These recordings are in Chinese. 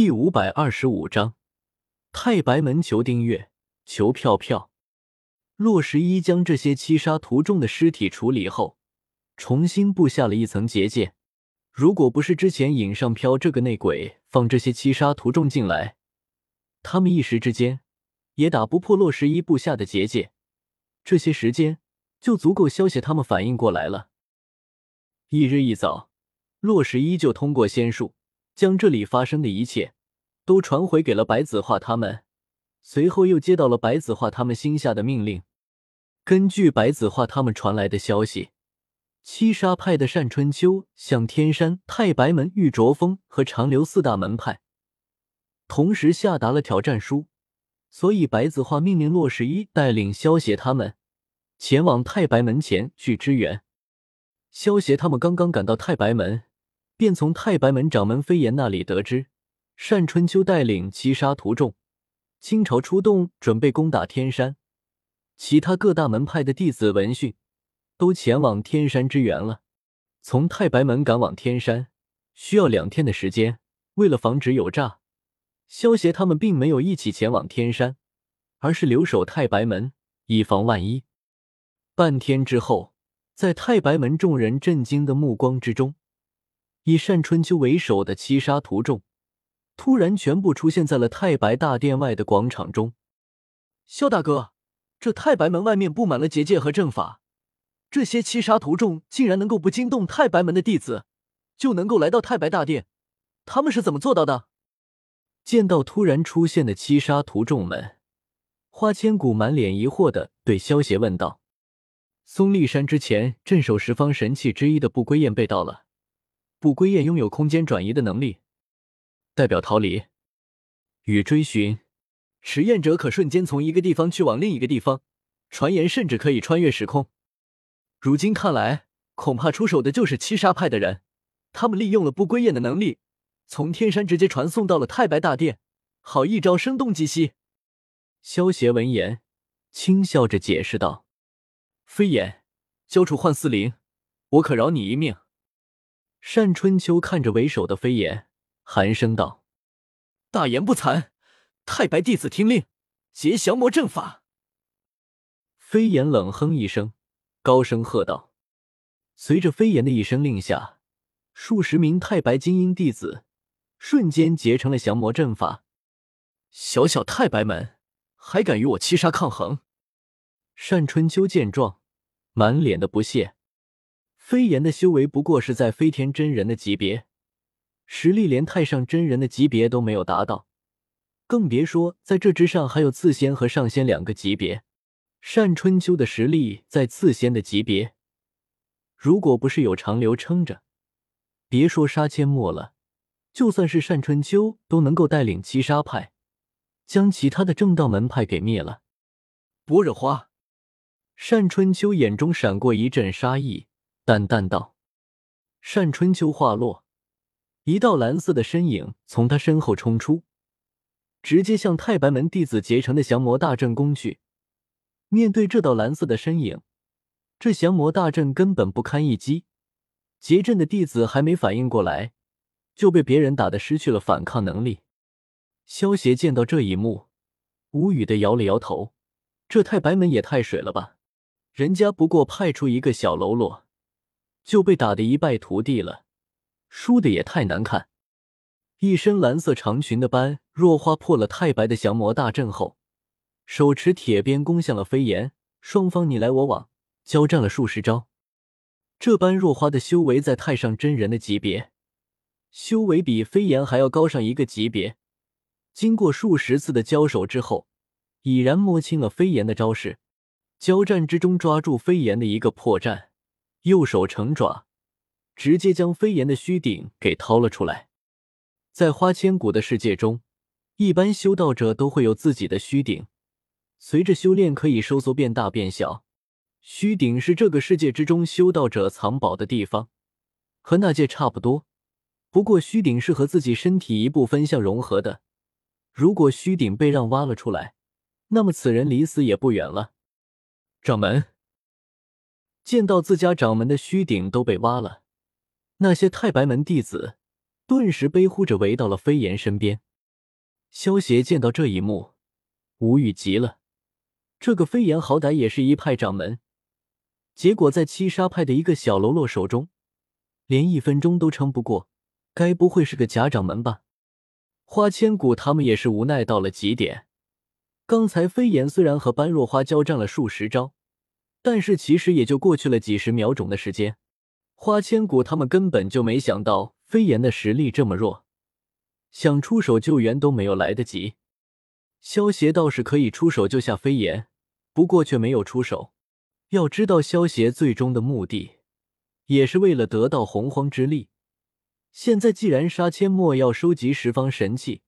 第五百二十五章，太白门求订阅，求票票。洛十一将这些七杀屠众的尸体处理后，重新布下了一层结界。如果不是之前尹上飘这个内鬼放这些七杀屠众进来，他们一时之间也打不破洛十一布下的结界。这些时间就足够消息他们反应过来了。一日一早，洛十一就通过仙术。将这里发生的一切都传回给了白子画他们，随后又接到了白子画他们心下的命令。根据白子画他们传来的消息，七杀派的单春秋向天山、太白门、玉卓峰和长留四大门派同时下达了挑战书，所以白子画命令洛十一带领萧协他们前往太白门前去支援。萧协他们刚刚赶到太白门。便从太白门掌门飞檐那里得知，单春秋带领七杀徒众，倾巢出动，准备攻打天山。其他各大门派的弟子闻讯，都前往天山支援了。从太白门赶往天山需要两天的时间。为了防止有诈，萧协他们并没有一起前往天山，而是留守太白门，以防万一。半天之后，在太白门众人震惊的目光之中。以单春秋为首的七杀徒众，突然全部出现在了太白大殿外的广场中。萧大哥，这太白门外面布满了结界和阵法，这些七杀徒众竟然能够不惊动太白门的弟子，就能够来到太白大殿，他们是怎么做到的？见到突然出现的七杀徒众们，花千骨满脸疑惑的对萧邪问道：“松立山之前镇守十方神器之一的不归雁被盗了。”不归雁拥有空间转移的能力，代表逃离与追寻。实验者可瞬间从一个地方去往另一个地方，传言甚至可以穿越时空。如今看来，恐怕出手的就是七杀派的人。他们利用了不归雁的能力，从天山直接传送到了太白大殿，好一招声东击西。萧协闻言，轻笑着解释道：“飞檐，交出幻四灵，我可饶你一命。”单春秋看着为首的飞檐，寒声道：“大言不惭！太白弟子听令，结降魔阵法。”飞檐冷哼一声，高声喝道：“随着飞檐的一声令下，数十名太白精英弟子瞬间结成了降魔阵法。小小太白门，还敢与我七杀抗衡？”单春秋见状，满脸的不屑。飞檐的修为不过是在飞天真人的级别，实力连太上真人的级别都没有达到，更别说在这之上还有次仙和上仙两个级别。单春秋的实力在次仙的级别，如果不是有长流撑着，别说杀阡陌了，就算是单春秋都能够带领七杀派将其他的正道门派给灭了。般若花，单春秋眼中闪过一阵杀意。淡淡道：“单春秋话落，一道蓝色的身影从他身后冲出，直接向太白门弟子结成的降魔大阵攻去。面对这道蓝色的身影，这降魔大阵根本不堪一击。结阵的弟子还没反应过来，就被别人打得失去了反抗能力。萧协见到这一幕，无语的摇了摇头：这太白门也太水了吧！人家不过派出一个小喽啰。”就被打得一败涂地了，输的也太难看。一身蓝色长裙的般若花破了太白的降魔大阵后，手持铁鞭攻向了飞檐，双方你来我往，交战了数十招。这般若花的修为在太上真人的级别，修为比飞檐还要高上一个级别。经过数十次的交手之后，已然摸清了飞檐的招式。交战之中，抓住飞檐的一个破绽。右手成爪，直接将飞檐的虚顶给掏了出来。在花千骨的世界中，一般修道者都会有自己的虚顶，随着修炼可以收缩变大变小。虚顶是这个世界之中修道者藏宝的地方，和那界差不多。不过虚顶是和自己身体一部分相融合的，如果虚顶被让挖了出来，那么此人离死也不远了。掌门。见到自家掌门的虚顶都被挖了，那些太白门弟子顿时悲呼着围到了飞檐身边。萧协见到这一幕，无语极了。这个飞檐好歹也是一派掌门，结果在七杀派的一个小喽啰手中，连一分钟都撑不过，该不会是个假掌门吧？花千骨他们也是无奈到了极点。刚才飞檐虽然和般若花交战了数十招，但是其实也就过去了几十秒钟的时间。花千骨他们根本就没想到飞檐的实力这么弱，想出手救援都没有来得及。萧协倒是可以出手救下飞檐，不过却没有出手。要知道，萧协最终的目的也是为了得到洪荒之力。现在既然杀阡陌要收集十方神器，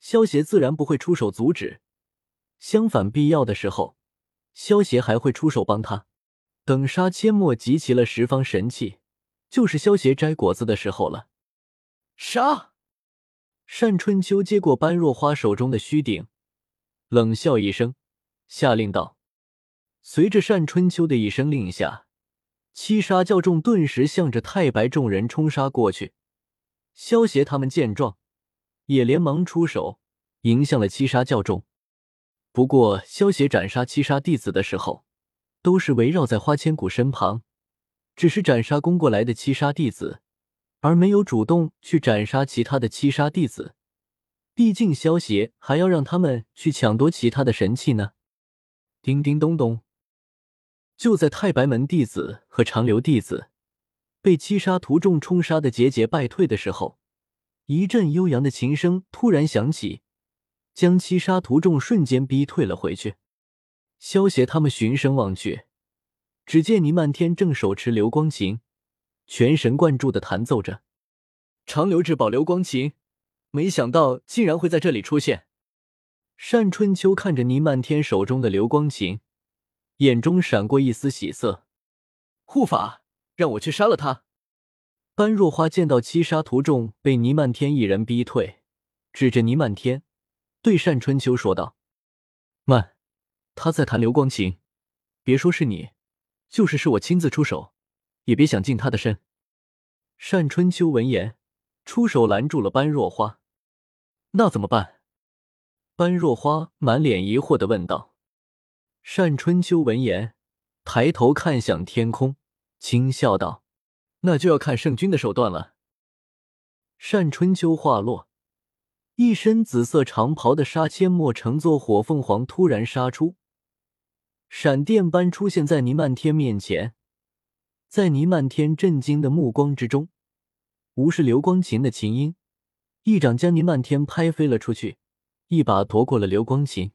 萧协自然不会出手阻止。相反，必要的时候，萧协还会出手帮他。等杀阡陌集齐了十方神器，就是萧协摘果子的时候了。杀！单春秋接过般若花手中的虚顶，冷笑一声，下令道：“随着单春秋的一声令下，七杀教众顿时向着太白众人冲杀过去。萧协他们见状，也连忙出手，迎向了七杀教众。”不过，萧协斩杀七杀弟子的时候，都是围绕在花千骨身旁，只是斩杀攻过来的七杀弟子，而没有主动去斩杀其他的七杀弟子。毕竟，萧协还要让他们去抢夺其他的神器呢。叮叮咚咚，就在太白门弟子和长留弟子被七杀徒众冲杀的节节败退的时候，一阵悠扬的琴声突然响起。将七杀徒众瞬间逼退了回去。萧协他们循声望去，只见倪漫天正手持流光琴，全神贯注的弹奏着。长留至宝流光琴，没想到竟然会在这里出现。单春秋看着倪漫天手中的流光琴，眼中闪过一丝喜色。护法，让我去杀了他。般若花见到七杀徒众被倪漫天一人逼退，指着倪漫天。对单春秋说道：“慢，他在弹流光琴，别说是你，就是是我亲自出手，也别想近他的身。”单春秋闻言，出手拦住了般若花。那怎么办？般若花满脸疑惑的问道。单春秋闻言，抬头看向天空，轻笑道：“那就要看圣君的手段了。”单春秋话落。一身紫色长袍的杀阡陌乘坐火凤凰突然杀出，闪电般出现在倪漫天面前。在倪漫天震惊的目光之中，无视流光琴的琴音，一掌将倪漫天拍飞了出去，一把夺过了流光琴。